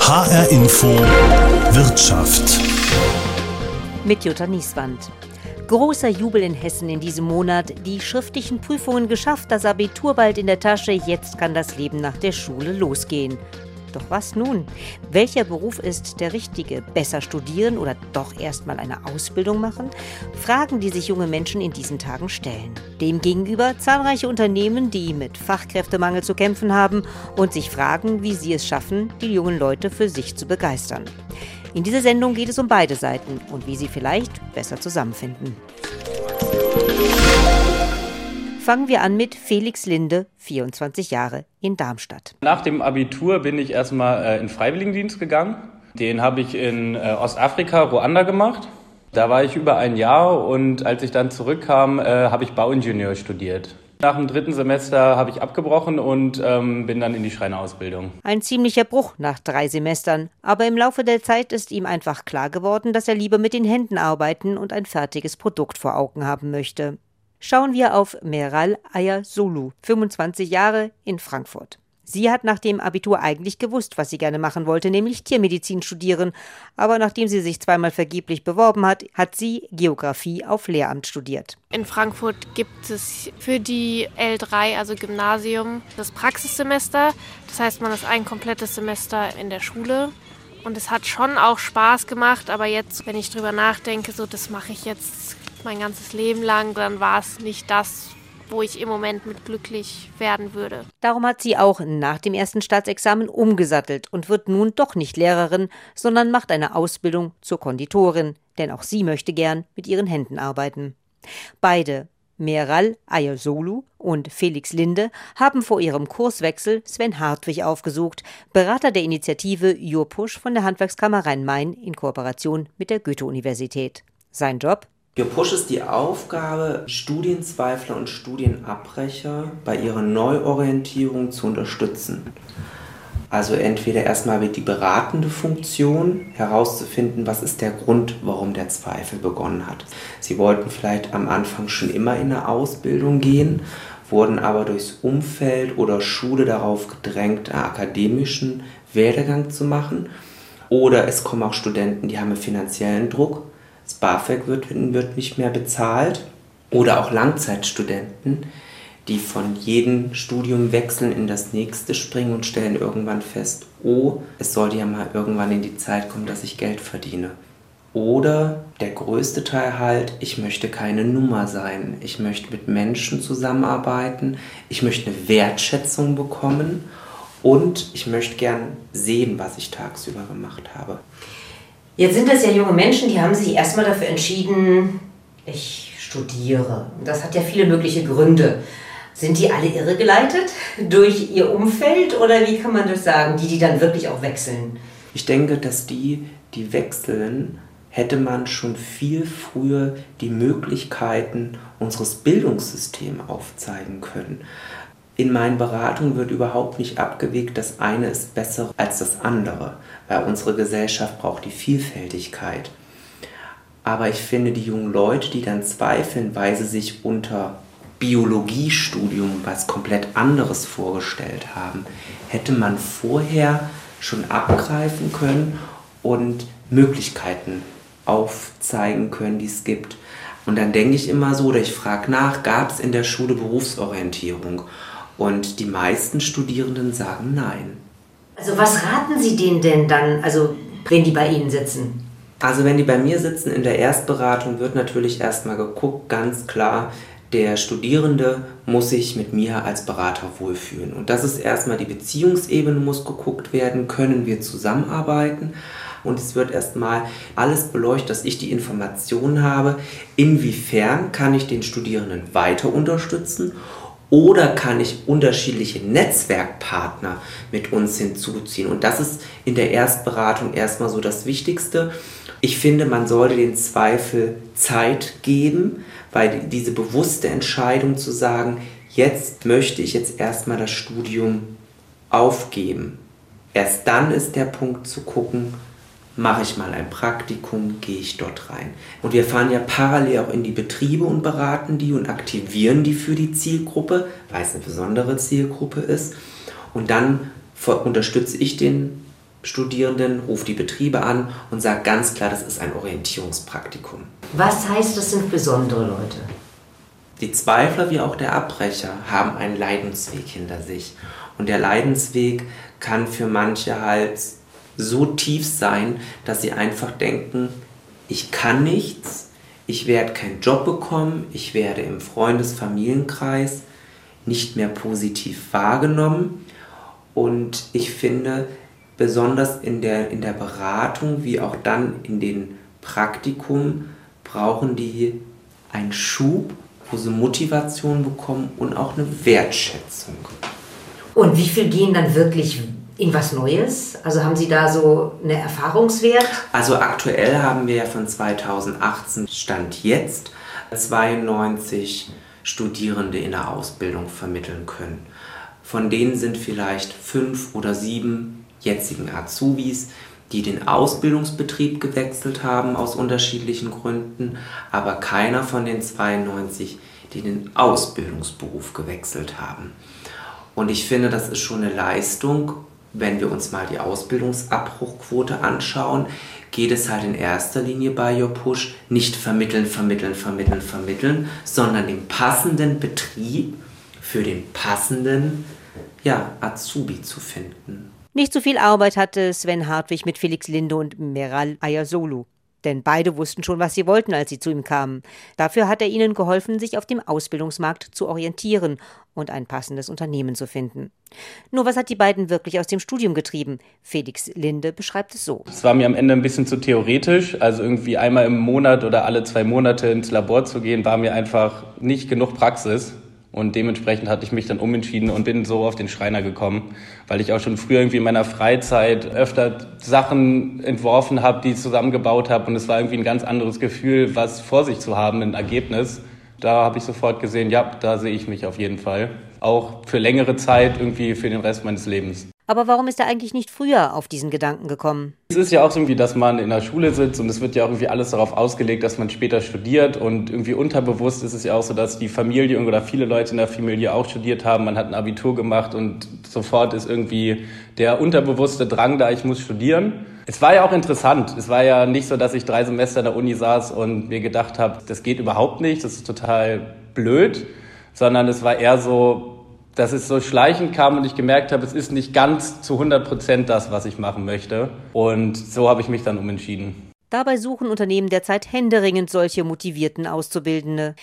HR Info Wirtschaft. Mit Jutta Nieswand. Großer Jubel in Hessen in diesem Monat. Die schriftlichen Prüfungen geschafft, das Abitur bald in der Tasche. Jetzt kann das Leben nach der Schule losgehen. Doch was nun? Welcher Beruf ist der richtige? Besser studieren oder doch erstmal eine Ausbildung machen? Fragen, die sich junge Menschen in diesen Tagen stellen. Demgegenüber zahlreiche Unternehmen, die mit Fachkräftemangel zu kämpfen haben und sich fragen, wie sie es schaffen, die jungen Leute für sich zu begeistern. In dieser Sendung geht es um beide Seiten und wie sie vielleicht besser zusammenfinden. Fangen wir an mit Felix Linde, 24 Jahre, in Darmstadt. Nach dem Abitur bin ich erstmal äh, in Freiwilligendienst gegangen. Den habe ich in äh, Ostafrika, Ruanda gemacht. Da war ich über ein Jahr und als ich dann zurückkam, äh, habe ich Bauingenieur studiert. Nach dem dritten Semester habe ich abgebrochen und ähm, bin dann in die Schreinerausbildung. Ein ziemlicher Bruch nach drei Semestern. Aber im Laufe der Zeit ist ihm einfach klar geworden, dass er lieber mit den Händen arbeiten und ein fertiges Produkt vor Augen haben möchte. Schauen wir auf Meral Ayasulu, 25 Jahre in Frankfurt. Sie hat nach dem Abitur eigentlich gewusst, was sie gerne machen wollte, nämlich Tiermedizin studieren. Aber nachdem sie sich zweimal vergeblich beworben hat, hat sie Geografie auf Lehramt studiert. In Frankfurt gibt es für die L3, also Gymnasium, das Praxissemester. Das heißt, man ist ein komplettes Semester in der Schule. Und es hat schon auch Spaß gemacht, aber jetzt, wenn ich drüber nachdenke, so das mache ich jetzt mein ganzes Leben lang, dann war es nicht das, wo ich im Moment mit glücklich werden würde. Darum hat sie auch nach dem ersten Staatsexamen umgesattelt und wird nun doch nicht Lehrerin, sondern macht eine Ausbildung zur Konditorin, denn auch sie möchte gern mit ihren Händen arbeiten. Beide, Meral Ayosolu und Felix Linde, haben vor ihrem Kurswechsel Sven Hartwig aufgesucht, Berater der Initiative Jurpusch von der Handwerkskammer Rhein-Main in Kooperation mit der Goethe-Universität. Sein Job? Für Push ist die Aufgabe, Studienzweifler und Studienabbrecher bei ihrer Neuorientierung zu unterstützen. Also entweder erstmal wird die beratende Funktion herauszufinden, was ist der Grund, warum der Zweifel begonnen hat. Sie wollten vielleicht am Anfang schon immer in eine Ausbildung gehen, wurden aber durchs Umfeld oder Schule darauf gedrängt, einen akademischen Werdegang zu machen. Oder es kommen auch Studenten, die haben einen finanziellen Druck BAföG wird, wird nicht mehr bezahlt. Oder auch Langzeitstudenten, die von jedem Studium wechseln in das nächste springen und stellen irgendwann fest, oh, es sollte ja mal irgendwann in die Zeit kommen, dass ich Geld verdiene. Oder der größte Teil halt, ich möchte keine Nummer sein. Ich möchte mit Menschen zusammenarbeiten. Ich möchte eine Wertschätzung bekommen. Und ich möchte gern sehen, was ich tagsüber gemacht habe. Jetzt sind das ja junge Menschen, die haben sich erstmal dafür entschieden, ich studiere. Das hat ja viele mögliche Gründe. Sind die alle irregeleitet durch ihr Umfeld oder wie kann man das sagen, die, die dann wirklich auch wechseln? Ich denke, dass die, die wechseln, hätte man schon viel früher die Möglichkeiten unseres Bildungssystems aufzeigen können. In meinen Beratungen wird überhaupt nicht abgewegt, das eine ist besser als das andere, weil unsere Gesellschaft braucht die Vielfältigkeit. Aber ich finde, die jungen Leute, die dann zweifeln, weil sie sich unter Biologiestudium was komplett anderes vorgestellt haben, hätte man vorher schon abgreifen können und Möglichkeiten aufzeigen können, die es gibt. Und dann denke ich immer so, oder ich frage nach, gab es in der Schule Berufsorientierung? Und die meisten Studierenden sagen nein. Also was raten Sie denen denn dann, also wenn die bei Ihnen sitzen? Also wenn die bei mir sitzen in der Erstberatung, wird natürlich erstmal geguckt, ganz klar, der Studierende muss sich mit mir als Berater wohlfühlen. Und das ist erstmal die Beziehungsebene, muss geguckt werden, können wir zusammenarbeiten. Und es wird erstmal alles beleuchtet, dass ich die Informationen habe, inwiefern kann ich den Studierenden weiter unterstützen oder kann ich unterschiedliche Netzwerkpartner mit uns hinzuziehen? Und das ist in der Erstberatung erstmal so das Wichtigste. Ich finde, man sollte den Zweifel Zeit geben, weil diese bewusste Entscheidung zu sagen, jetzt möchte ich jetzt erstmal das Studium aufgeben. Erst dann ist der Punkt zu gucken, mache ich mal ein Praktikum, gehe ich dort rein. Und wir fahren ja parallel auch in die Betriebe und beraten die und aktivieren die für die Zielgruppe, weil es eine besondere Zielgruppe ist. Und dann unterstütze ich den Studierenden, ruft die Betriebe an und sagt ganz klar, das ist ein Orientierungspraktikum. Was heißt, das sind besondere Leute? Die Zweifler wie auch der Abbrecher haben einen Leidensweg hinter sich. Und der Leidensweg kann für manche halt so tief sein, dass sie einfach denken, ich kann nichts, ich werde keinen Job bekommen, ich werde im Freundes-Familienkreis nicht mehr positiv wahrgenommen. Und ich finde, besonders in der, in der Beratung wie auch dann in den Praktikum brauchen die einen Schub, wo sie Motivation bekommen und auch eine Wertschätzung. Und wie viel gehen dann wirklich was Neues? Also haben Sie da so eine Erfahrungswert? Also aktuell haben wir ja von 2018 Stand jetzt 92 Studierende in der Ausbildung vermitteln können. Von denen sind vielleicht fünf oder sieben jetzigen Azubis, die den Ausbildungsbetrieb gewechselt haben aus unterschiedlichen Gründen, aber keiner von den 92, die den Ausbildungsberuf gewechselt haben. Und ich finde, das ist schon eine Leistung wenn wir uns mal die Ausbildungsabbruchquote anschauen, geht es halt in erster Linie bei Your Push nicht vermitteln, vermitteln, vermitteln, vermitteln, sondern den passenden Betrieb für den passenden ja, Azubi zu finden. Nicht so viel Arbeit hatte Sven Hartwig mit Felix Linde und Meral Ayasolu. Denn beide wussten schon, was sie wollten, als sie zu ihm kamen. Dafür hat er ihnen geholfen, sich auf dem Ausbildungsmarkt zu orientieren und ein passendes Unternehmen zu finden. Nur was hat die beiden wirklich aus dem Studium getrieben? Felix Linde beschreibt es so. Es war mir am Ende ein bisschen zu theoretisch. Also irgendwie einmal im Monat oder alle zwei Monate ins Labor zu gehen, war mir einfach nicht genug Praxis. Und dementsprechend hatte ich mich dann umentschieden und bin so auf den Schreiner gekommen, weil ich auch schon früher irgendwie in meiner Freizeit öfter Sachen entworfen habe, die ich zusammengebaut habe. Und es war irgendwie ein ganz anderes Gefühl, was vor sich zu haben, ein Ergebnis. Da habe ich sofort gesehen, ja, da sehe ich mich auf jeden Fall. Auch für längere Zeit, irgendwie für den Rest meines Lebens. Aber warum ist er eigentlich nicht früher auf diesen Gedanken gekommen? Es ist ja auch so irgendwie, dass man in der Schule sitzt und es wird ja auch irgendwie alles darauf ausgelegt, dass man später studiert und irgendwie unterbewusst ist es ja auch so, dass die Familie oder viele Leute in der Familie auch studiert haben. Man hat ein Abitur gemacht und sofort ist irgendwie der unterbewusste Drang da, ich muss studieren. Es war ja auch interessant. Es war ja nicht so, dass ich drei Semester in der Uni saß und mir gedacht habe, das geht überhaupt nicht, das ist total blöd, sondern es war eher so, dass es so schleichend kam und ich gemerkt habe, es ist nicht ganz zu 100 Prozent das, was ich machen möchte. Und so habe ich mich dann umentschieden. Dabei suchen Unternehmen derzeit händeringend solche motivierten Auszubildende.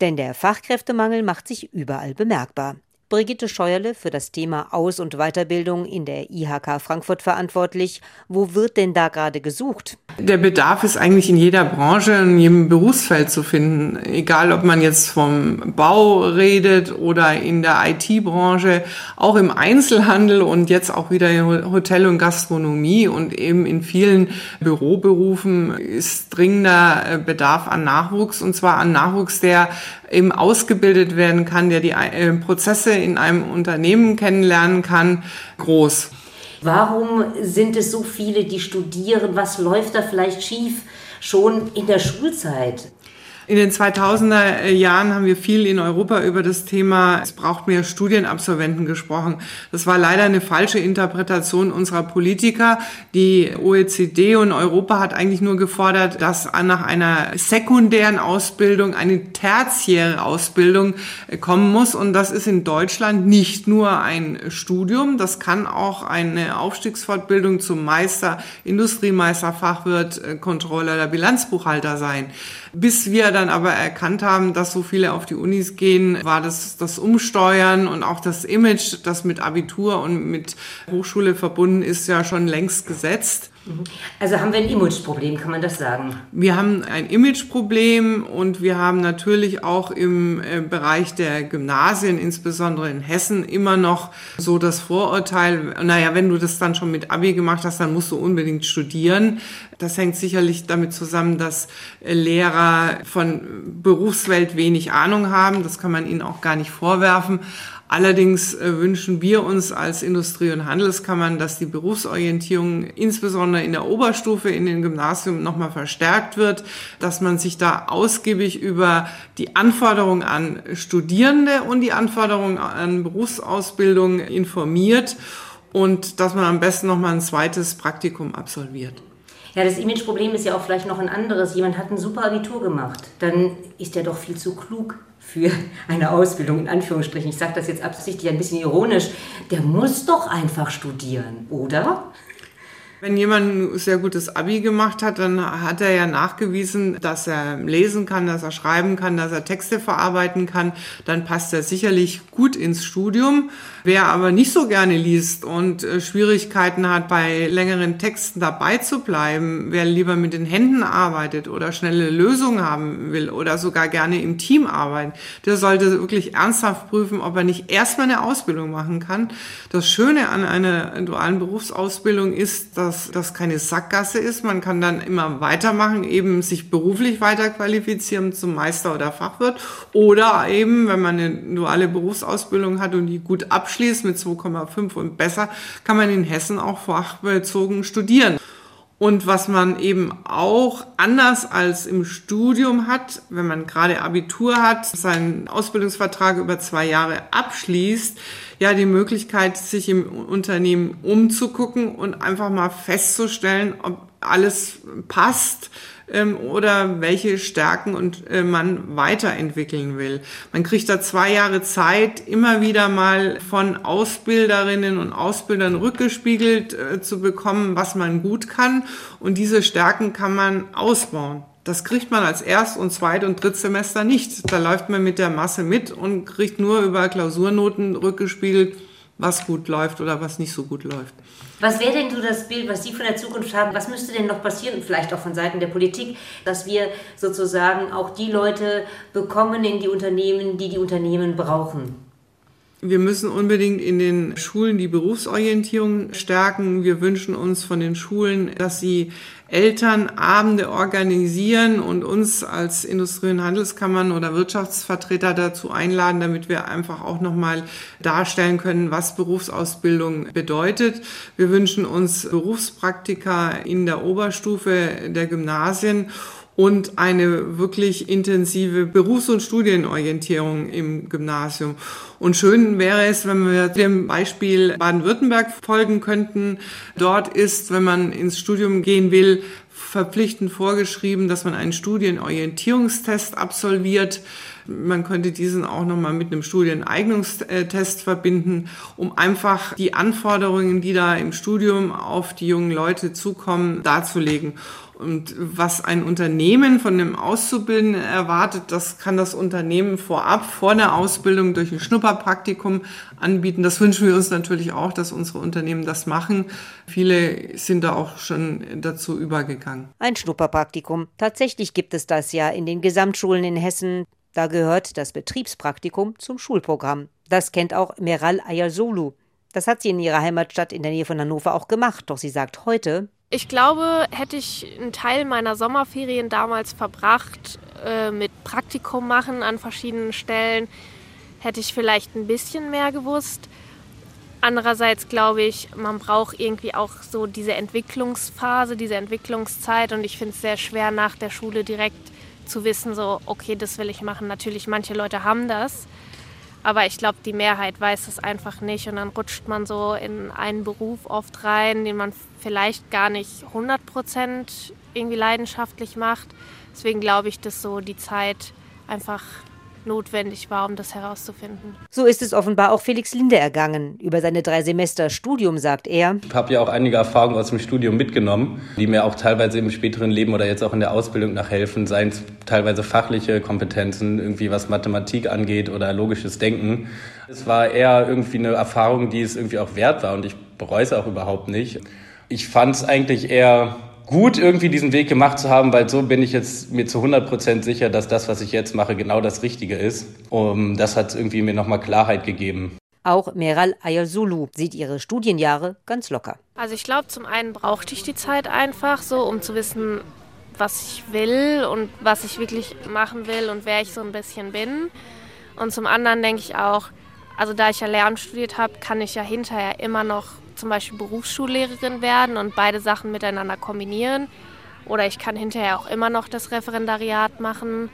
Denn der Fachkräftemangel macht sich überall bemerkbar. Brigitte Scheuerle für das Thema Aus- und Weiterbildung in der IHK Frankfurt verantwortlich. Wo wird denn da gerade gesucht? Der Bedarf ist eigentlich in jeder Branche, in jedem Berufsfeld zu finden. Egal, ob man jetzt vom Bau redet oder in der IT-Branche, auch im Einzelhandel und jetzt auch wieder in Hotel und Gastronomie und eben in vielen Büroberufen ist dringender Bedarf an Nachwuchs und zwar an Nachwuchs, der eben ausgebildet werden kann, der die äh, Prozesse in einem Unternehmen kennenlernen kann, groß. Warum sind es so viele, die studieren? Was läuft da vielleicht schief schon in der Schulzeit? In den 2000er Jahren haben wir viel in Europa über das Thema, es braucht mehr Studienabsolventen gesprochen. Das war leider eine falsche Interpretation unserer Politiker. Die OECD und Europa hat eigentlich nur gefordert, dass nach einer sekundären Ausbildung eine tertiäre Ausbildung kommen muss. Und das ist in Deutschland nicht nur ein Studium, das kann auch eine Aufstiegsfortbildung zum Meister, Industriemeister, Fachwirt, Controller der Bilanzbuchhalter sein. Bis wir dann aber erkannt haben, dass so viele auf die Unis gehen, war das das Umsteuern und auch das Image, das mit Abitur und mit Hochschule verbunden ist, ja schon längst gesetzt. Also haben wir ein Imageproblem, kann man das sagen? Wir haben ein Imageproblem und wir haben natürlich auch im äh, Bereich der Gymnasien, insbesondere in Hessen, immer noch so das Vorurteil, naja, wenn du das dann schon mit Abi gemacht hast, dann musst du unbedingt studieren. Das hängt sicherlich damit zusammen, dass äh, Lehrer von Berufswelt wenig Ahnung haben. Das kann man ihnen auch gar nicht vorwerfen. Allerdings äh, wünschen wir uns als Industrie- und Handelskammern, dass die Berufsorientierung insbesondere in der Oberstufe in den Gymnasien nochmal verstärkt wird, dass man sich da ausgiebig über die Anforderungen an Studierende und die Anforderungen an Berufsausbildung informiert und dass man am besten noch mal ein zweites Praktikum absolviert. Ja, das Imageproblem ist ja auch vielleicht noch ein anderes. Jemand hat ein super Abitur gemacht, dann ist er doch viel zu klug für eine Ausbildung, in Anführungsstrichen. Ich sage das jetzt absichtlich ein bisschen ironisch. Der muss doch einfach studieren, oder? Wenn jemand ein sehr gutes Abi gemacht hat, dann hat er ja nachgewiesen, dass er lesen kann, dass er schreiben kann, dass er Texte verarbeiten kann. Dann passt er sicherlich gut ins Studium. Wer aber nicht so gerne liest und äh, Schwierigkeiten hat, bei längeren Texten dabei zu bleiben, wer lieber mit den Händen arbeitet oder schnelle Lösungen haben will oder sogar gerne im Team arbeitet, der sollte wirklich ernsthaft prüfen, ob er nicht erstmal eine Ausbildung machen kann. Das Schöne an einer dualen Berufsausbildung ist, dass dass das keine Sackgasse ist. Man kann dann immer weitermachen, eben sich beruflich weiterqualifizieren zum Meister oder Fachwirt oder eben, wenn man eine duale Berufsausbildung hat und die gut abschließt mit 2,5 und besser, kann man in Hessen auch fachbezogen studieren. Und was man eben auch anders als im Studium hat, wenn man gerade Abitur hat, seinen Ausbildungsvertrag über zwei Jahre abschließt, ja die Möglichkeit, sich im Unternehmen umzugucken und einfach mal festzustellen, ob alles passt ähm, oder welche Stärken und äh, man weiterentwickeln will. Man kriegt da zwei Jahre Zeit, immer wieder mal von Ausbilderinnen und Ausbildern rückgespiegelt äh, zu bekommen, was man gut kann und diese Stärken kann man ausbauen. Das kriegt man als Erst- und Zweit- und Drittsemester nicht. Da läuft man mit der Masse mit und kriegt nur über Klausurnoten rückgespiegelt, was gut läuft oder was nicht so gut läuft. Was wäre denn so das Bild, was Sie von der Zukunft haben? Was müsste denn noch passieren, vielleicht auch von Seiten der Politik, dass wir sozusagen auch die Leute bekommen in die Unternehmen, die die Unternehmen brauchen? Wir müssen unbedingt in den Schulen die Berufsorientierung stärken. Wir wünschen uns von den Schulen, dass sie Elternabende organisieren und uns als Industrie- und Handelskammern oder Wirtschaftsvertreter dazu einladen, damit wir einfach auch nochmal darstellen können, was Berufsausbildung bedeutet. Wir wünschen uns Berufspraktika in der Oberstufe der Gymnasien und eine wirklich intensive Berufs- und Studienorientierung im Gymnasium. Und schön wäre es, wenn wir dem Beispiel Baden-Württemberg folgen könnten. Dort ist, wenn man ins Studium gehen will, verpflichtend vorgeschrieben, dass man einen Studienorientierungstest absolviert. Man könnte diesen auch nochmal mit einem Studieneignungstest verbinden, um einfach die Anforderungen, die da im Studium auf die jungen Leute zukommen, darzulegen. Und was ein Unternehmen von einem Auszubildenden erwartet, das kann das Unternehmen vorab, vor der Ausbildung durch ein Schnupperpraktikum anbieten. Das wünschen wir uns natürlich auch, dass unsere Unternehmen das machen. Viele sind da auch schon dazu übergegangen. Ein Schnupperpraktikum. Tatsächlich gibt es das ja in den Gesamtschulen in Hessen. Da gehört das Betriebspraktikum zum Schulprogramm. Das kennt auch Meral Ayasolu. Das hat sie in ihrer Heimatstadt in der Nähe von Hannover auch gemacht. Doch sie sagt heute, ich glaube, hätte ich einen Teil meiner Sommerferien damals verbracht äh, mit Praktikum machen an verschiedenen Stellen, hätte ich vielleicht ein bisschen mehr gewusst. Andererseits glaube ich, man braucht irgendwie auch so diese Entwicklungsphase, diese Entwicklungszeit und ich finde es sehr schwer nach der Schule direkt zu wissen, so, okay, das will ich machen. Natürlich, manche Leute haben das, aber ich glaube, die Mehrheit weiß es einfach nicht und dann rutscht man so in einen Beruf oft rein, den man vielleicht gar nicht 100 Prozent irgendwie leidenschaftlich macht. Deswegen glaube ich, dass so die Zeit einfach notwendig war, um das herauszufinden. So ist es offenbar auch Felix Linde ergangen. Über seine drei Semester Studium sagt er. Ich habe ja auch einige Erfahrungen aus dem Studium mitgenommen, die mir auch teilweise im späteren Leben oder jetzt auch in der Ausbildung nachhelfen, seien es teilweise fachliche Kompetenzen, irgendwie was Mathematik angeht oder logisches Denken. Es war eher irgendwie eine Erfahrung, die es irgendwie auch wert war und ich bereue es auch überhaupt nicht. Ich fand es eigentlich eher gut, irgendwie diesen Weg gemacht zu haben, weil so bin ich jetzt mir zu 100 Prozent sicher, dass das, was ich jetzt mache, genau das Richtige ist. Um, das hat irgendwie mir nochmal Klarheit gegeben. Auch Meral Ayazulu sieht ihre Studienjahre ganz locker. Also ich glaube, zum einen brauchte ich die Zeit einfach so, um zu wissen, was ich will und was ich wirklich machen will und wer ich so ein bisschen bin. Und zum anderen denke ich auch, also da ich ja Lehramt studiert habe, kann ich ja hinterher immer noch zum Beispiel Berufsschullehrerin werden und beide Sachen miteinander kombinieren. Oder ich kann hinterher auch immer noch das Referendariat machen.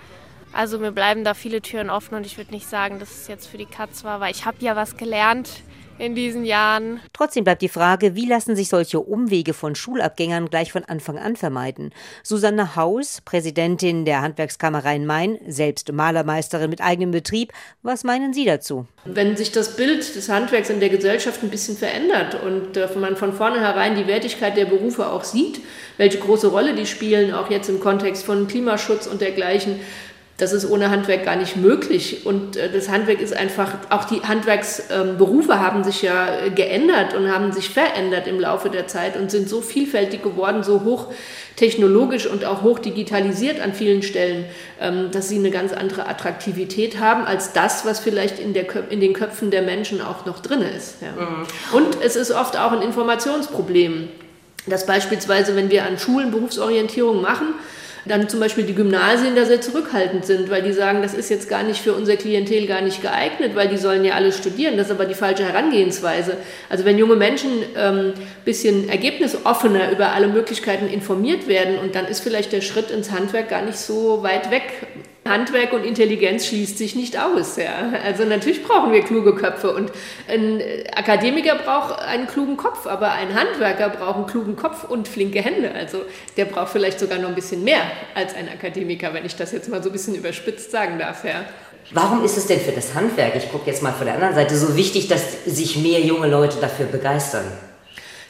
Also mir bleiben da viele Türen offen und ich würde nicht sagen, dass es jetzt für die Katz war, weil ich habe ja was gelernt in diesen Jahren. Trotzdem bleibt die Frage, wie lassen sich solche Umwege von Schulabgängern gleich von Anfang an vermeiden? Susanne Haus, Präsidentin der Handwerkskammer Rhein-Main, selbst Malermeisterin mit eigenem Betrieb, was meinen Sie dazu? Wenn sich das Bild des Handwerks in der Gesellschaft ein bisschen verändert und äh, man von vornherein die Wertigkeit der Berufe auch sieht, welche große Rolle die spielen, auch jetzt im Kontext von Klimaschutz und dergleichen, das ist ohne Handwerk gar nicht möglich. Und äh, das Handwerk ist einfach, auch die Handwerksberufe ähm, haben sich ja äh, geändert und haben sich verändert im Laufe der Zeit und sind so vielfältig geworden, so hoch technologisch und auch hoch digitalisiert an vielen Stellen, ähm, dass sie eine ganz andere Attraktivität haben als das, was vielleicht in, der, in den Köpfen der Menschen auch noch drin ist. Ja. Mhm. Und es ist oft auch ein Informationsproblem, dass beispielsweise, wenn wir an Schulen Berufsorientierung machen, dann zum Beispiel die Gymnasien da sehr zurückhaltend sind, weil die sagen, das ist jetzt gar nicht für unser Klientel gar nicht geeignet, weil die sollen ja alle studieren. Das ist aber die falsche Herangehensweise. Also wenn junge Menschen ein ähm, bisschen ergebnisoffener über alle Möglichkeiten informiert werden und dann ist vielleicht der Schritt ins Handwerk gar nicht so weit weg Handwerk und Intelligenz schließt sich nicht aus. Ja. Also natürlich brauchen wir kluge Köpfe und ein Akademiker braucht einen klugen Kopf, aber ein Handwerker braucht einen klugen Kopf und flinke Hände. Also der braucht vielleicht sogar noch ein bisschen mehr als ein Akademiker, wenn ich das jetzt mal so ein bisschen überspitzt sagen darf. Ja. Warum ist es denn für das Handwerk, ich gucke jetzt mal von der anderen Seite, so wichtig, dass sich mehr junge Leute dafür begeistern?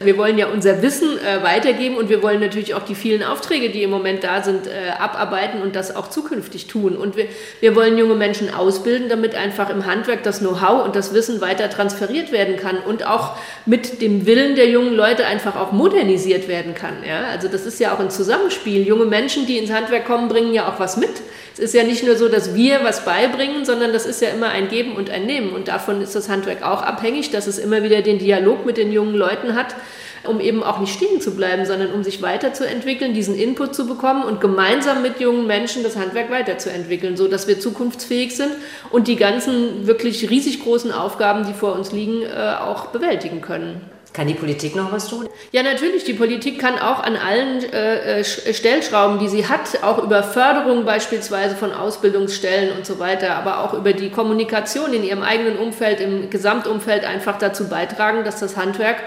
Wir wollen ja unser Wissen äh, weitergeben und wir wollen natürlich auch die vielen Aufträge, die im Moment da sind, äh, abarbeiten und das auch zukünftig tun. Und wir, wir wollen junge Menschen ausbilden, damit einfach im Handwerk das Know-how und das Wissen weiter transferiert werden kann und auch mit dem Willen der jungen Leute einfach auch modernisiert werden kann. Ja? Also das ist ja auch ein Zusammenspiel. Junge Menschen, die ins Handwerk kommen, bringen ja auch was mit. Es ist ja nicht nur so, dass wir was beibringen, sondern das ist ja immer ein Geben und ein Nehmen. Und davon ist das Handwerk auch abhängig, dass es immer wieder den Dialog mit den jungen Leuten hat, um eben auch nicht stehen zu bleiben, sondern um sich weiterzuentwickeln, diesen Input zu bekommen und gemeinsam mit jungen Menschen das Handwerk weiterzuentwickeln, so dass wir zukunftsfähig sind und die ganzen wirklich riesig großen Aufgaben, die vor uns liegen, äh, auch bewältigen können. Kann die Politik noch was tun? Ja, natürlich. Die Politik kann auch an allen äh, äh Stellschrauben, die sie hat, auch über Förderung beispielsweise von Ausbildungsstellen und so weiter, aber auch über die Kommunikation in ihrem eigenen Umfeld, im Gesamtumfeld einfach dazu beitragen, dass das Handwerk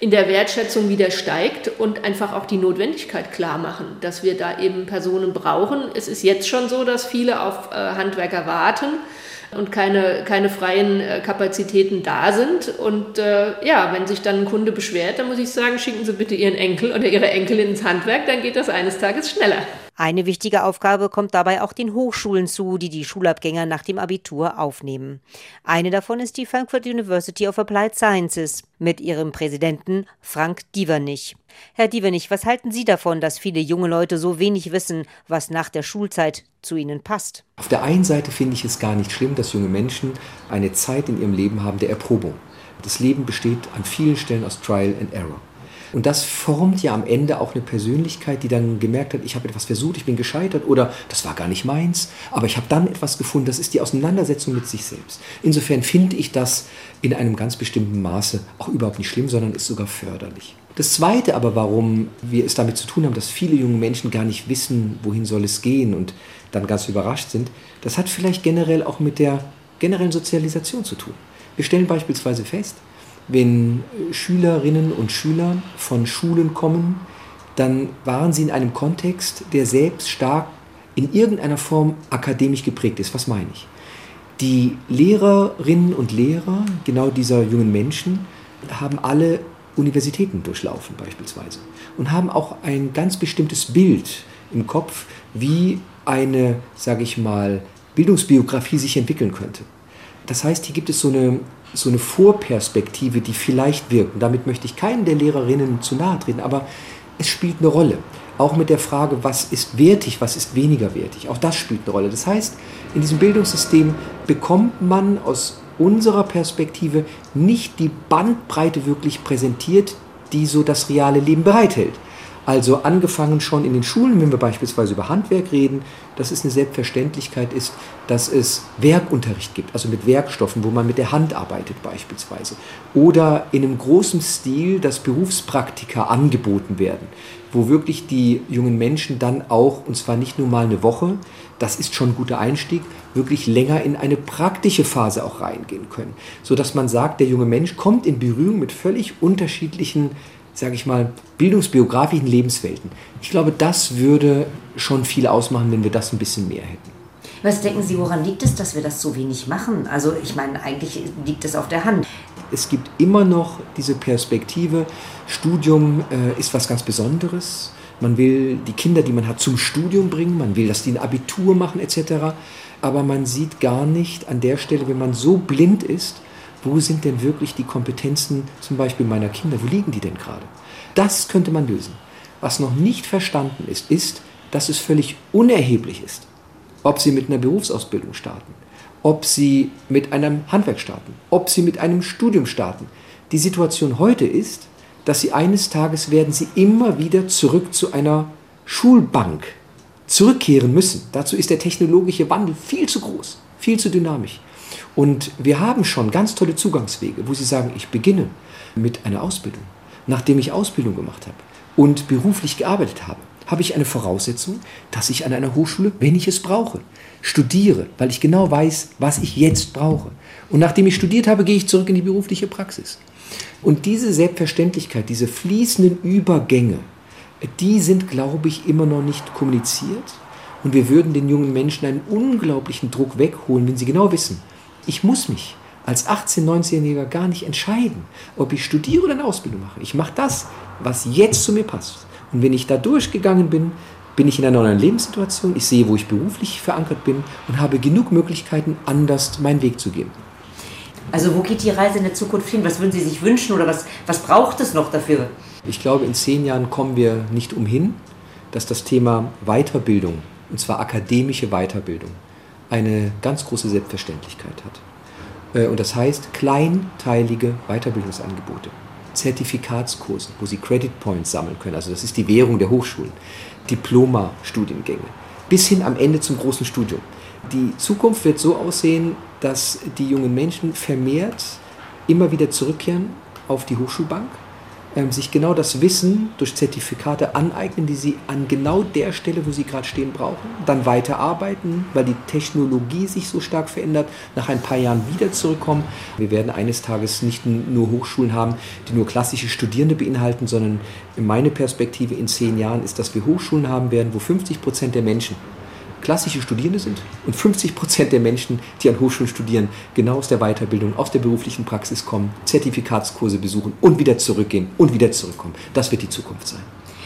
in der Wertschätzung wieder steigt und einfach auch die Notwendigkeit klar machen, dass wir da eben Personen brauchen. Es ist jetzt schon so, dass viele auf äh, Handwerker warten und keine, keine freien äh, Kapazitäten da sind. Und äh, ja, wenn sich dann ein Kunde beschwert, dann muss ich sagen, schicken Sie bitte Ihren Enkel oder Ihre Enkelin ins Handwerk, dann geht das eines Tages schneller. Eine wichtige Aufgabe kommt dabei auch den Hochschulen zu, die die Schulabgänger nach dem Abitur aufnehmen. Eine davon ist die Frankfurt University of Applied Sciences mit ihrem Präsidenten Frank Dievernich. Herr Dievernich, was halten Sie davon, dass viele junge Leute so wenig wissen, was nach der Schulzeit zu ihnen passt? Auf der einen Seite finde ich es gar nicht schlimm, dass junge Menschen eine Zeit in ihrem Leben haben der Erprobung. Das Leben besteht an vielen Stellen aus Trial and Error. Und das formt ja am Ende auch eine Persönlichkeit, die dann gemerkt hat, ich habe etwas versucht, ich bin gescheitert oder das war gar nicht meins, aber ich habe dann etwas gefunden, das ist die Auseinandersetzung mit sich selbst. Insofern finde ich das in einem ganz bestimmten Maße auch überhaupt nicht schlimm, sondern ist sogar förderlich. Das Zweite aber, warum wir es damit zu tun haben, dass viele junge Menschen gar nicht wissen, wohin soll es gehen und dann ganz überrascht sind, das hat vielleicht generell auch mit der generellen Sozialisation zu tun. Wir stellen beispielsweise fest, wenn Schülerinnen und Schüler von Schulen kommen, dann waren sie in einem Kontext, der selbst stark in irgendeiner Form akademisch geprägt ist. Was meine ich? Die Lehrerinnen und Lehrer genau dieser jungen Menschen haben alle Universitäten durchlaufen beispielsweise und haben auch ein ganz bestimmtes Bild im Kopf, wie eine, sage ich mal, Bildungsbiografie sich entwickeln könnte. Das heißt, hier gibt es so eine so eine Vorperspektive, die vielleicht wirkt. Und damit möchte ich keinen der Lehrerinnen zu nahe treten, aber es spielt eine Rolle. Auch mit der Frage, was ist wertig, was ist weniger wertig. Auch das spielt eine Rolle. Das heißt, in diesem Bildungssystem bekommt man aus unserer Perspektive nicht die Bandbreite wirklich präsentiert, die so das reale Leben bereithält. Also angefangen schon in den Schulen, wenn wir beispielsweise über Handwerk reden, dass es eine Selbstverständlichkeit ist, dass es Werkunterricht gibt, also mit Werkstoffen, wo man mit der Hand arbeitet beispielsweise. Oder in einem großen Stil, dass Berufspraktika angeboten werden, wo wirklich die jungen Menschen dann auch, und zwar nicht nur mal eine Woche, das ist schon ein guter Einstieg, wirklich länger in eine praktische Phase auch reingehen können. Sodass man sagt, der junge Mensch kommt in Berührung mit völlig unterschiedlichen sage ich mal, bildungsbiografischen Lebenswelten. Ich glaube, das würde schon viel ausmachen, wenn wir das ein bisschen mehr hätten. Was denken Sie, woran liegt es, dass wir das so wenig machen? Also ich meine, eigentlich liegt es auf der Hand. Es gibt immer noch diese Perspektive, Studium äh, ist was ganz Besonderes. Man will die Kinder, die man hat, zum Studium bringen, man will, dass die ein Abitur machen etc. Aber man sieht gar nicht an der Stelle, wenn man so blind ist, wo sind denn wirklich die Kompetenzen zum Beispiel meiner Kinder? Wo liegen die denn gerade? Das könnte man lösen. Was noch nicht verstanden ist, ist, dass es völlig unerheblich ist, ob sie mit einer Berufsausbildung starten, ob sie mit einem Handwerk starten, ob sie mit einem Studium starten. Die Situation heute ist, dass sie eines Tages werden sie immer wieder zurück zu einer Schulbank zurückkehren müssen. Dazu ist der technologische Wandel viel zu groß, viel zu dynamisch. Und wir haben schon ganz tolle Zugangswege, wo Sie sagen, ich beginne mit einer Ausbildung. Nachdem ich Ausbildung gemacht habe und beruflich gearbeitet habe, habe ich eine Voraussetzung, dass ich an einer Hochschule, wenn ich es brauche, studiere, weil ich genau weiß, was ich jetzt brauche. Und nachdem ich studiert habe, gehe ich zurück in die berufliche Praxis. Und diese Selbstverständlichkeit, diese fließenden Übergänge, die sind, glaube ich, immer noch nicht kommuniziert. Und wir würden den jungen Menschen einen unglaublichen Druck wegholen, wenn sie genau wissen, ich muss mich als 18-, 19-Jähriger gar nicht entscheiden, ob ich studiere oder eine Ausbildung mache. Ich mache das, was jetzt zu mir passt. Und wenn ich da durchgegangen bin, bin ich in einer neuen Lebenssituation, ich sehe, wo ich beruflich verankert bin und habe genug Möglichkeiten, anders meinen Weg zu gehen. Also wo geht die Reise in der Zukunft hin? Was würden Sie sich wünschen oder was, was braucht es noch dafür? Ich glaube, in zehn Jahren kommen wir nicht umhin, dass das Thema Weiterbildung, und zwar akademische Weiterbildung, eine ganz große Selbstverständlichkeit hat. Äh, und das heißt kleinteilige Weiterbildungsangebote, Zertifikatskurse, wo Sie Credit Points sammeln können, also das ist die Währung der Hochschulen, Diploma-Studiengänge, bis hin am Ende zum großen Studium. Die Zukunft wird so aussehen, dass die jungen Menschen vermehrt immer wieder zurückkehren auf die Hochschulbank ähm, sich genau das Wissen durch Zertifikate aneignen, die sie an genau der Stelle, wo sie gerade stehen, brauchen, dann weiter arbeiten, weil die Technologie sich so stark verändert, nach ein paar Jahren wieder zurückkommen. Wir werden eines Tages nicht nur Hochschulen haben, die nur klassische Studierende beinhalten, sondern meine Perspektive in zehn Jahren ist, dass wir Hochschulen haben werden, wo 50 Prozent der Menschen klassische Studierende sind und 50 Prozent der Menschen, die an Hochschulen studieren, genau aus der Weiterbildung, aus der beruflichen Praxis kommen, Zertifikatskurse besuchen und wieder zurückgehen und wieder zurückkommen. Das wird die Zukunft sein.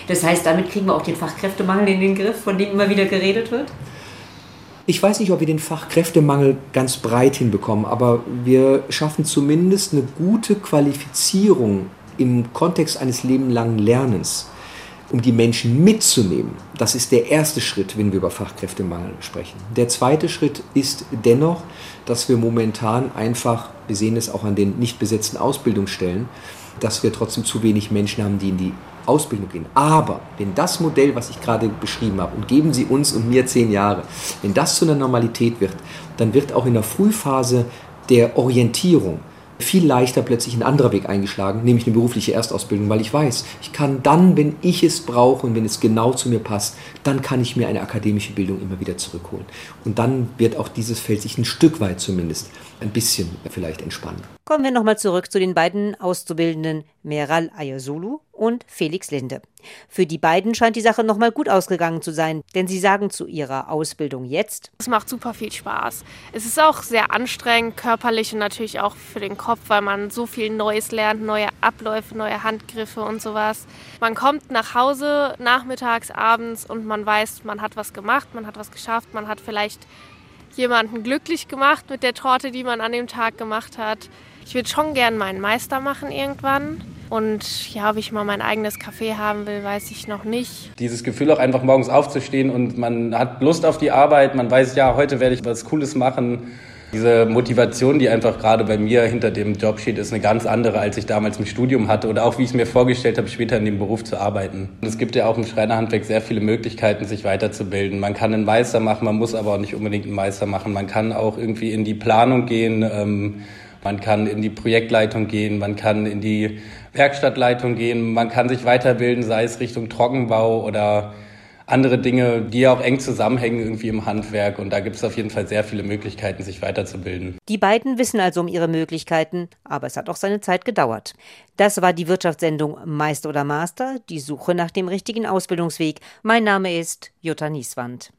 Das heißt, damit kriegen wir auch den Fachkräftemangel in den Griff, von dem immer wieder geredet wird? Ich weiß nicht, ob wir den Fachkräftemangel ganz breit hinbekommen, aber wir schaffen zumindest eine gute Qualifizierung im Kontext eines lebenlangen Lernens um die Menschen mitzunehmen. Das ist der erste Schritt, wenn wir über Fachkräftemangel sprechen. Der zweite Schritt ist dennoch, dass wir momentan einfach, wir sehen es auch an den nicht besetzten Ausbildungsstellen, dass wir trotzdem zu wenig Menschen haben, die in die Ausbildung gehen. Aber wenn das Modell, was ich gerade beschrieben habe, und geben Sie uns und mir zehn Jahre, wenn das zu einer Normalität wird, dann wird auch in der Frühphase der Orientierung viel leichter plötzlich ein anderer Weg eingeschlagen, nämlich eine berufliche Erstausbildung, weil ich weiß, ich kann dann, wenn ich es brauche und wenn es genau zu mir passt, dann kann ich mir eine akademische Bildung immer wieder zurückholen. Und dann wird auch dieses Feld sich ein Stück weit zumindest ein bisschen vielleicht entspannen. Kommen wir nochmal zurück zu den beiden Auszubildenden Meral Ayasulu und Felix Linde. Für die beiden scheint die Sache nochmal gut ausgegangen zu sein, denn sie sagen zu ihrer Ausbildung jetzt. Es macht super viel Spaß. Es ist auch sehr anstrengend, körperlich und natürlich auch für den Kopf, weil man so viel Neues lernt, neue Abläufe, neue Handgriffe und sowas. Man kommt nach Hause nachmittags, abends und man weiß, man hat was gemacht, man hat was geschafft, man hat vielleicht jemanden glücklich gemacht mit der Torte, die man an dem Tag gemacht hat. Ich würde schon gern meinen Meister machen irgendwann. Und ja, ob ich mal mein eigenes Café haben will, weiß ich noch nicht. Dieses Gefühl auch einfach morgens aufzustehen und man hat Lust auf die Arbeit, man weiß, ja, heute werde ich was Cooles machen. Diese Motivation, die einfach gerade bei mir hinter dem Job steht, ist eine ganz andere, als ich damals im Studium hatte oder auch wie ich es mir vorgestellt habe, später in dem Beruf zu arbeiten. Und es gibt ja auch im Schreinerhandwerk sehr viele Möglichkeiten, sich weiterzubilden. Man kann einen Meister machen, man muss aber auch nicht unbedingt einen Meister machen. Man kann auch irgendwie in die Planung gehen, ähm, man kann in die Projektleitung gehen, man kann in die Werkstattleitung gehen, man kann sich weiterbilden, sei es Richtung Trockenbau oder andere Dinge, die ja auch eng zusammenhängen irgendwie im Handwerk. Und da gibt es auf jeden Fall sehr viele Möglichkeiten, sich weiterzubilden. Die beiden wissen also um ihre Möglichkeiten, aber es hat auch seine Zeit gedauert. Das war die Wirtschaftssendung Meister oder Master, die Suche nach dem richtigen Ausbildungsweg. Mein Name ist Jutta Nieswand.